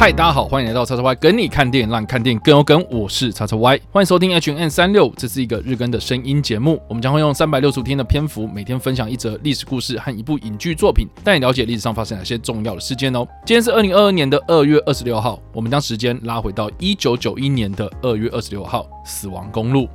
嗨，大家好，欢迎来到叉叉 Y 跟你看电影，让看电影更有梗。我是叉叉 Y，欢迎收听 H N 三六，这是一个日更的声音节目。我们将会用三百六十五天的篇幅，每天分享一则历史故事和一部影剧作品，带你了解历史上发生哪些重要的事件哦。今天是二零二二年的二月二十六号，我们将时间拉回到一九九一年的二月二十六号，死亡公路。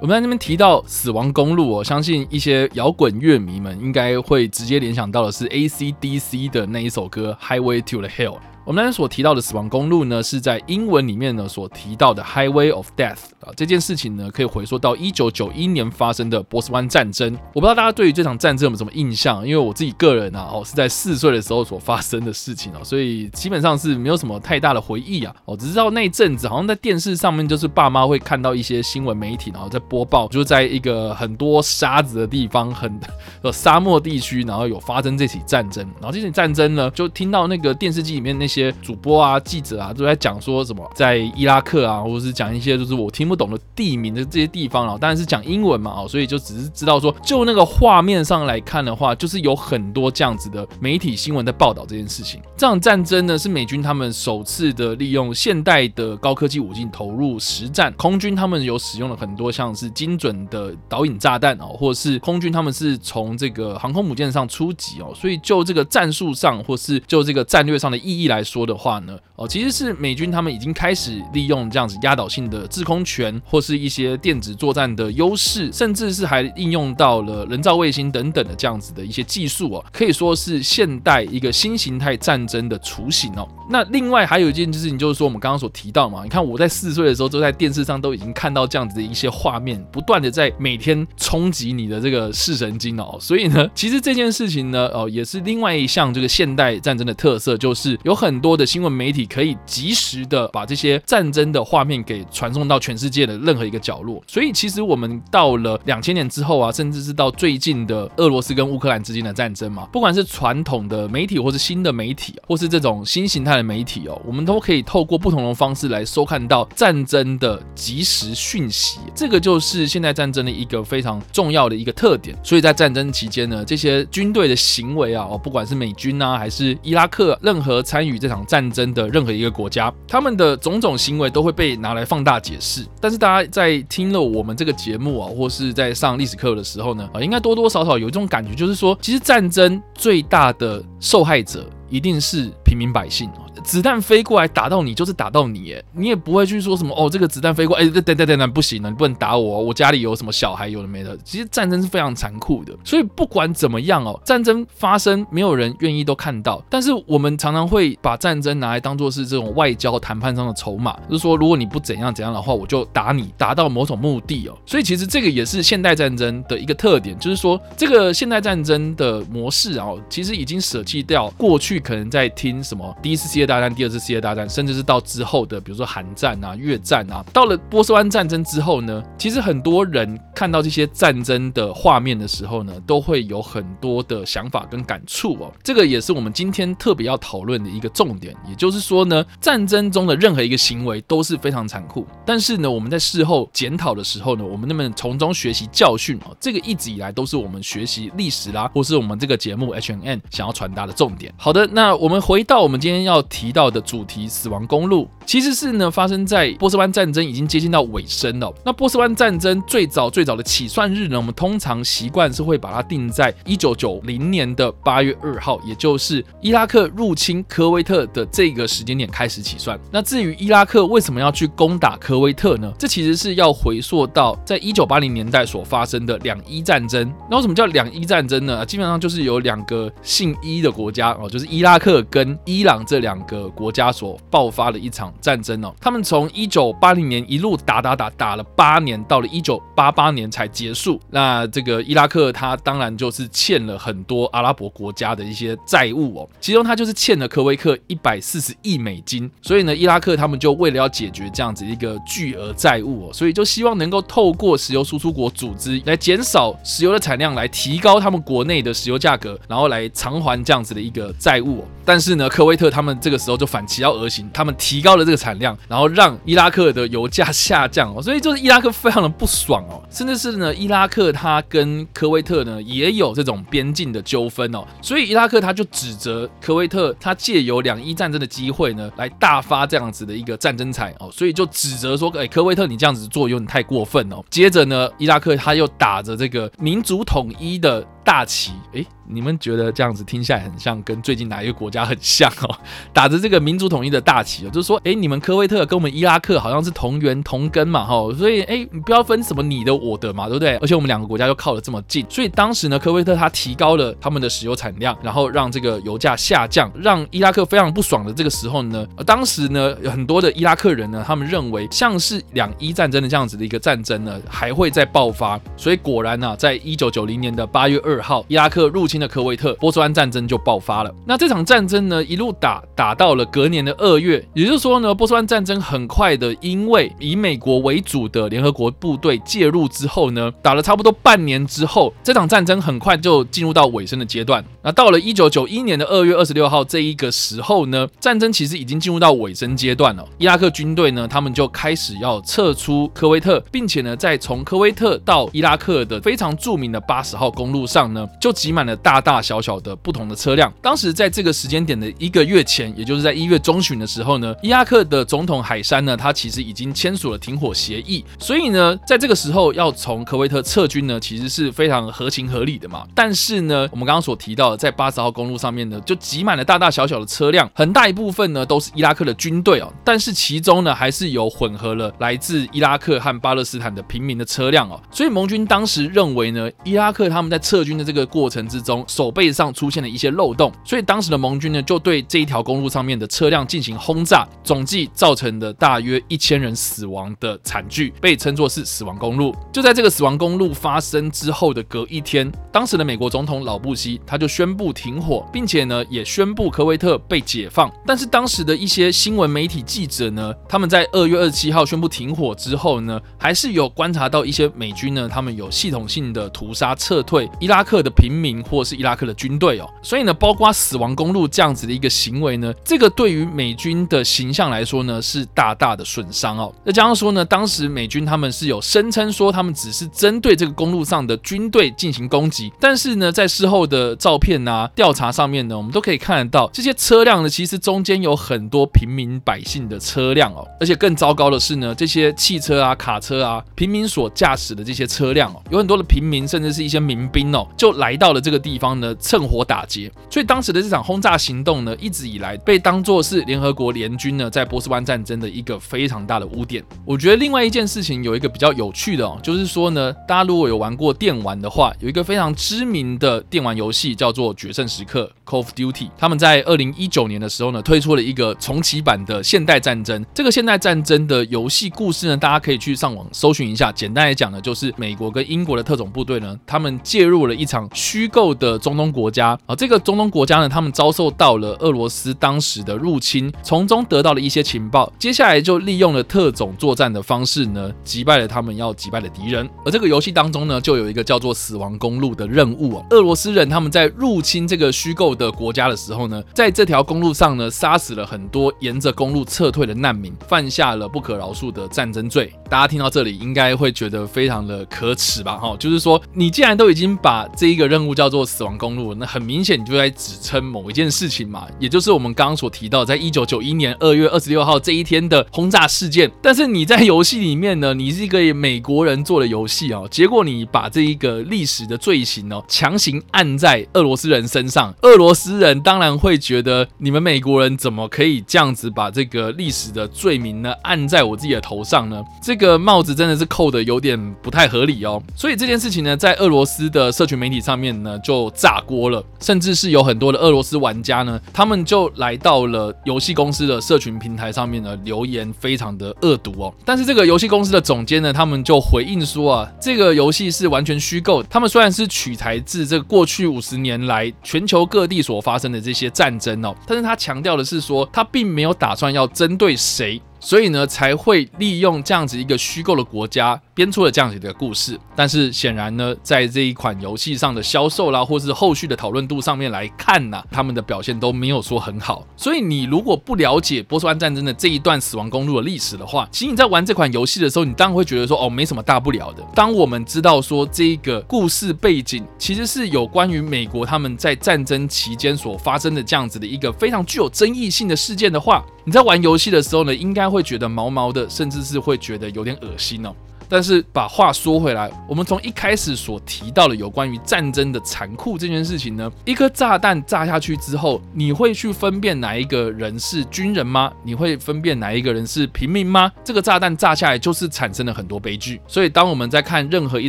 我们在那边提到死亡公路，我相信一些摇滚乐迷们应该会直接联想到的是 A C D C 的那一首歌《Highway to the Hill》。我们刚才所提到的死亡公路呢，是在英文里面呢所提到的 Highway of Death 啊。这件事情呢，可以回溯到一九九一年发生的波斯湾战争。我不知道大家对于这场战争有什么印象，因为我自己个人啊，哦是在四岁的时候所发生的事情哦，所以基本上是没有什么太大的回忆啊。哦，只知道那一阵子好像在电视上面，就是爸妈会看到一些新闻媒体，然后在播报，就在一个很多沙子的地方，很 呃沙漠地区，然后有发生这起战争。然后这起战争呢，就听到那个电视机里面那些些主播啊。记者啊都在讲说什么在伊拉克啊，或者是讲一些就是我听不懂的地名的这些地方啊，当然是讲英文嘛哦，所以就只是知道说，就那个画面上来看的话，就是有很多这样子的媒体新闻在报道这件事情。这场战争呢是美军他们首次的利用现代的高科技武器投入实战，空军他们有使用了很多像是精准的导引炸弹哦，或者是空军他们是从这个航空母舰上出击哦，所以就这个战术上或是就这个战略上的意义来说的话呢。哦，其实是美军他们已经开始利用这样子压倒性的制空权，或是一些电子作战的优势，甚至是还应用到了人造卫星等等的这样子的一些技术哦，可以说是现代一个新形态战争的雏形哦。那另外还有一件事情，就是说我们刚刚所提到嘛，你看我在四岁的时候，就在电视上都已经看到这样子的一些画面，不断的在每天冲击你的这个视神经哦。所以呢，其实这件事情呢，哦，也是另外一项这个现代战争的特色，就是有很很多的新闻媒体。可以及时的把这些战争的画面给传送到全世界的任何一个角落，所以其实我们到了两千年之后啊，甚至是到最近的俄罗斯跟乌克兰之间的战争嘛，不管是传统的媒体，或是新的媒体，或是这种新形态的媒体哦，我们都可以透过不同的方式来收看到战争的即时讯息，这个就是现代战争的一个非常重要的一个特点。所以在战争期间呢，这些军队的行为啊，哦，不管是美军啊，还是伊拉克，任何参与这场战争的。任何一个国家，他们的种种行为都会被拿来放大解释。但是大家在听了我们这个节目啊，或是在上历史课的时候呢，啊，应该多多少少有一种感觉，就是说，其实战争最大的受害者一定是平民百姓。子弹飞过来打到你，就是打到你，哎，你也不会去说什么哦，这个子弹飞过，哎，等等等等，不行了，你不能打我，我家里有什么小孩，有的没的。其实战争是非常残酷的，所以不管怎么样哦，战争发生，没有人愿意都看到。但是我们常常会把战争拿来当做是这种外交谈判上的筹码，就是说，如果你不怎样怎样的话，我就打你，达到某种目的哦。所以其实这个也是现代战争的一个特点，就是说，这个现代战争的模式啊，其实已经舍弃掉过去可能在听什么第一次世界大大战、第二次世界大战。甚至是到之后的，比如说韩战啊、越战啊，到了波斯湾战争之后呢，其实很多人看到这些战争的画面的时候呢，都会有很多的想法跟感触哦。这个也是我们今天特别要讨论的一个重点。也就是说呢，战争中的任何一个行为都是非常残酷，但是呢，我们在事后检讨的时候呢，我们能不能从中学习教训哦？这个一直以来都是我们学习历史啦，或是我们这个节目 H N N 想要传达的重点。好的，那我们回到我们今天要提提到的主题。死亡公路其实是呢发生在波斯湾战争已经接近到尾声了。那波斯湾战争最早最早的起算日呢，我们通常习惯是会把它定在一九九零年的八月二号，也就是伊拉克入侵科威特的这个时间点开始起算。那至于伊拉克为什么要去攻打科威特呢？这其实是要回溯到在一九八零年代所发生的两伊战争。那为什么叫两伊战争呢？基本上就是有两个姓伊的国家哦，就是伊拉克跟伊朗这两个国家所。爆发了一场战争哦，他们从一九八零年一路打打打打了八年，到了一九八八年才结束。那这个伊拉克他当然就是欠了很多阿拉伯国家的一些债务哦，其中他就是欠了科威克一百四十亿美金。所以呢，伊拉克他们就为了要解决这样子一个巨额债务哦，所以就希望能够透过石油输出国组织来减少石油的产量，来提高他们国内的石油价格，然后来偿还这样子的一个债务。但是呢，科威特他们这个时候就反其道而行，他们提高了这个产量，然后让伊拉克的油价下降哦，所以就是伊拉克非常的不爽哦，甚至是呢，伊拉克他跟科威特呢也有这种边境的纠纷哦，所以伊拉克他就指责科威特，他借由两伊战争的机会呢，来大发这样子的一个战争财哦，所以就指责说，哎，科威特你这样子做有点太过分哦。接着呢，伊拉克他又打着这个民族统一的。大旗，哎，你们觉得这样子听下来很像跟最近哪一个国家很像哦？打着这个民族统一的大旗哦，就是说，哎，你们科威特跟我们伊拉克好像是同源同根嘛，哈，所以，哎，你不要分什么你的我的嘛，对不对？而且我们两个国家又靠得这么近，所以当时呢，科威特他提高了他们的石油产量，然后让这个油价下降，让伊拉克非常不爽的这个时候呢，当时呢，有很多的伊拉克人呢，他们认为像是两伊战争的这样子的一个战争呢，还会再爆发，所以果然呢，在一九九零年的八月二。二号，伊拉克入侵的科威特，波斯湾战争就爆发了。那这场战争呢，一路打打到了隔年的二月，也就是说呢，波斯湾战争很快的，因为以美国为主的联合国部队介入之后呢，打了差不多半年之后，这场战争很快就进入到尾声的阶段。那到了一九九一年的二月二十六号这一个时候呢，战争其实已经进入到尾声阶段了。伊拉克军队呢，他们就开始要撤出科威特，并且呢，在从科威特到伊拉克的非常著名的八十号公路上。呢，就挤满了大大小小的不同的车辆。当时在这个时间点的一个月前，也就是在一月中旬的时候呢，伊拉克的总统海山呢，他其实已经签署了停火协议。所以呢，在这个时候要从科威特撤军呢，其实是非常合情合理的嘛。但是呢，我们刚刚所提到的，在八十号公路上面呢，就挤满了大大小小的车辆，很大一部分呢都是伊拉克的军队哦。但是其中呢，还是有混合了来自伊拉克和巴勒斯坦的平民的车辆哦。所以盟军当时认为呢，伊拉克他们在撤军军。的这个过程之中，手背上出现了一些漏洞，所以当时的盟军呢就对这一条公路上面的车辆进行轰炸，总计造成的大约一千人死亡的惨剧，被称作是死亡公路。就在这个死亡公路发生之后的隔一天，当时的美国总统老布希他就宣布停火，并且呢也宣布科威特被解放。但是当时的一些新闻媒体记者呢，他们在二月二十七号宣布停火之后呢，还是有观察到一些美军呢，他们有系统性的屠杀撤退伊拉。克的平民或是伊拉克的军队哦，所以呢，包括死亡公路这样子的一个行为呢，这个对于美军的形象来说呢，是大大的损伤哦。再加上说呢，当时美军他们是有声称说他们只是针对这个公路上的军队进行攻击，但是呢，在事后的照片啊调查上面呢，我们都可以看得到这些车辆呢，其实中间有很多平民百姓的车辆哦，而且更糟糕的是呢，这些汽车啊、卡车啊，平民所驾驶的这些车辆哦，有很多的平民甚至是一些民兵哦。就来到了这个地方呢，趁火打劫。所以当时的这场轰炸行动呢，一直以来被当作是联合国联军呢在波斯湾战争的一个非常大的污点。我觉得另外一件事情有一个比较有趣的哦，就是说呢，大家如果有玩过电玩的话，有一个非常知名的电玩游戏叫做《决胜时刻》（Call of Duty）。他们在二零一九年的时候呢，推出了一个重启版的现代战争。这个现代战争的游戏故事呢，大家可以去上网搜寻一下。简单来讲呢，就是美国跟英国的特种部队呢，他们介入了一。一场虚构的中东国家啊，这个中东国家呢，他们遭受到了俄罗斯当时的入侵，从中得到了一些情报，接下来就利用了特种作战的方式呢，击败了他们要击败的敌人。而这个游戏当中呢，就有一个叫做“死亡公路”的任务啊，俄罗斯人他们在入侵这个虚构的国家的时候呢，在这条公路上呢，杀死了很多沿着公路撤退的难民，犯下了不可饶恕的战争罪。大家听到这里应该会觉得非常的可耻吧？哈，就是说你既然都已经把这一个任务叫做死亡公路，那很明显你就在指称某一件事情嘛，也就是我们刚刚所提到，在一九九一年二月二十六号这一天的轰炸事件。但是你在游戏里面呢，你是一个美国人做的游戏啊，结果你把这一个历史的罪行哦，强行按在俄罗斯人身上，俄罗斯人当然会觉得你们美国人怎么可以这样子把这个历史的罪名呢按在我自己的头上呢？这个帽子真的是扣的有点不太合理哦。所以这件事情呢，在俄罗斯的社群媒体上。面呢就炸锅了，甚至是有很多的俄罗斯玩家呢，他们就来到了游戏公司的社群平台上面呢，留言非常的恶毒哦。但是这个游戏公司的总监呢，他们就回应说啊，这个游戏是完全虚构。他们虽然是取材自这过去五十年来全球各地所发生的这些战争哦，但是他强调的是说，他并没有打算要针对谁。所以呢，才会利用这样子一个虚构的国家编出了这样子的故事。但是显然呢，在这一款游戏上的销售啦，或是后续的讨论度上面来看呢，他们的表现都没有说很好。所以你如果不了解波斯湾战争的这一段死亡公路的历史的话，其实你在玩这款游戏的时候，你当然会觉得说哦，没什么大不了的。当我们知道说这个故事背景其实是有关于美国他们在战争期间所发生的这样子的一个非常具有争议性的事件的话，你在玩游戏的时候呢，应该会觉得毛毛的，甚至是会觉得有点恶心哦。但是把话说回来，我们从一开始所提到的有关于战争的残酷这件事情呢，一颗炸弹炸下去之后，你会去分辨哪一个人是军人吗？你会分辨哪一个人是平民吗？这个炸弹炸下来就是产生了很多悲剧。所以当我们在看任何一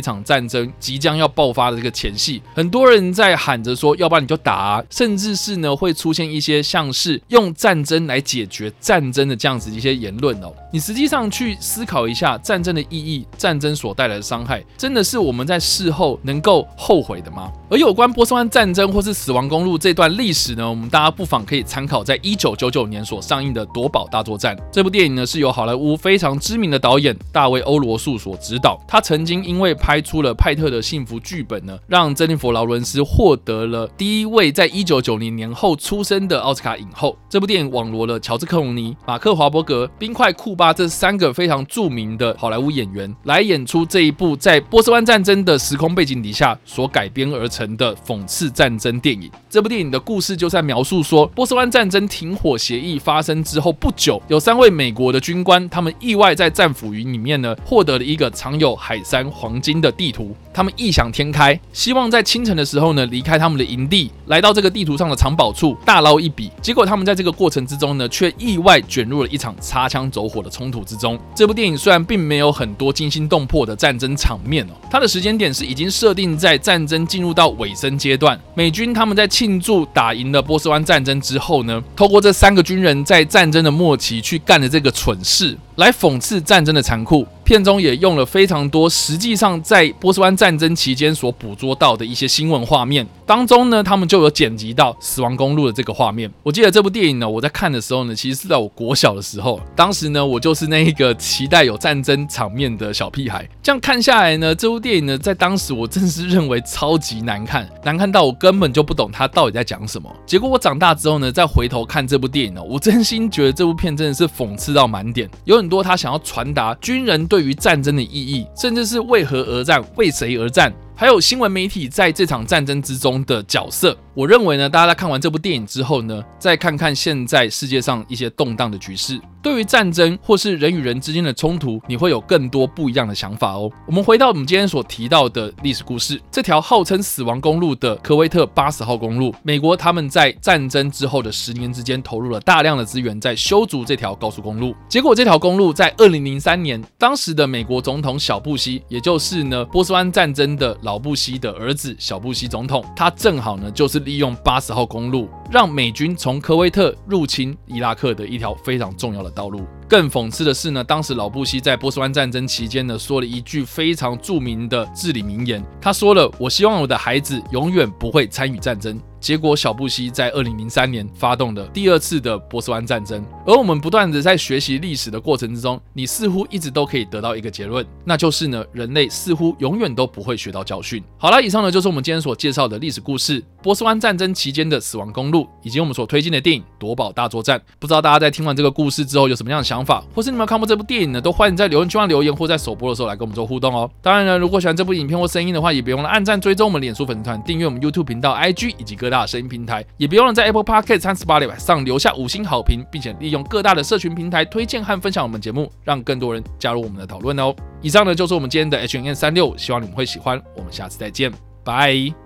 场战争即将要爆发的这个前戏，很多人在喊着说，要不然你就打，啊，甚至是呢会出现一些像是用战争来解决战争的这样子一些言论哦。你实际上去思考一下战争的意义。战争所带来的伤害，真的是我们在事后能够后悔的吗？而有关波斯湾战争或是死亡公路这段历史呢，我们大家不妨可以参考在一九九九年所上映的《夺宝大作战》这部电影呢，是由好莱坞非常知名的导演大卫欧罗素所执导。他曾经因为拍出了《派特的幸福》剧本呢，让珍妮佛劳伦斯获得了第一位在一九九零年后出生的奥斯卡影后。这部电影网罗了乔治克隆尼、马克华伯格、冰块库巴这三个非常著名的好莱坞演员来演出这一部在波斯湾战争的时空背景底下所改编而。成的讽刺战争电影。这部电影的故事就在描述说，波斯湾战争停火协议发生之后不久，有三位美国的军官，他们意外在战俘营里面呢，获得了一个藏有海山黄金的地图。他们异想天开，希望在清晨的时候呢，离开他们的营地，来到这个地图上的藏宝处大捞一笔。结果他们在这个过程之中呢，却意外卷入了一场擦枪走火的冲突之中。这部电影虽然并没有很多惊心动魄的战争场面哦，它的时间点是已经设定在战争进入到。尾声阶段，美军他们在庆祝打赢了波斯湾战争之后呢，透过这三个军人在战争的末期去干的这个蠢事，来讽刺战争的残酷。片中也用了非常多，实际上在波斯湾战争期间所捕捉到的一些新闻画面当中呢，他们就有剪辑到死亡公路的这个画面。我记得这部电影呢，我在看的时候呢，其实是在我国小的时候，当时呢，我就是那一个期待有战争场面的小屁孩。这样看下来呢，这部电影呢，在当时我真是认为超级难看，难看到我根本就不懂他到底在讲什么。结果我长大之后呢，再回头看这部电影呢，我真心觉得这部片真的是讽刺到满点，有很多他想要传达军人对。对于战争的意义，甚至是为何而战、为谁而战，还有新闻媒体在这场战争之中的角色。我认为呢，大家在看完这部电影之后呢，再看看现在世界上一些动荡的局势。对于战争或是人与人之间的冲突，你会有更多不一样的想法哦。我们回到我们今天所提到的历史故事，这条号称死亡公路的科威特八十号公路，美国他们在战争之后的十年之间投入了大量的资源在修筑这条高速公路。结果这条公路在二零零三年，当时的美国总统小布希，也就是呢波斯湾战争的老布希的儿子小布希总统，他正好呢就是利用八十号公路。让美军从科威特入侵伊拉克的一条非常重要的道路。更讽刺的是呢，当时老布希在波斯湾战争期间呢，说了一句非常著名的至理名言。他说了：“我希望我的孩子永远不会参与战争。”结果，小布希在二零零三年发动了第二次的波斯湾战争。而我们不断的在学习历史的过程之中，你似乎一直都可以得到一个结论，那就是呢，人类似乎永远都不会学到教训。好了，以上呢就是我们今天所介绍的历史故事——波斯湾战争期间的死亡公路，以及我们所推荐的电影《夺宝大作战》。不知道大家在听完这个故事之后有什么样的想法，或是你们看过这部电影呢？都欢迎在留言区上留言，或在首播的时候来跟我们做互动哦。当然呢，如果喜欢这部影片或声音的话，也别忘了按赞、追踪我们脸书粉丝团、订阅我们 YouTube 频道、IG 以及各大声音平台。也别忘了在 Apple Podcast 三十八里上留下五星好评，并且利用各大的社群平台推荐和分享我们节目，让更多人加入我们的讨论哦。以上呢就是我们今天的 H N 三六，希望你们会喜欢。我们下次再见，拜。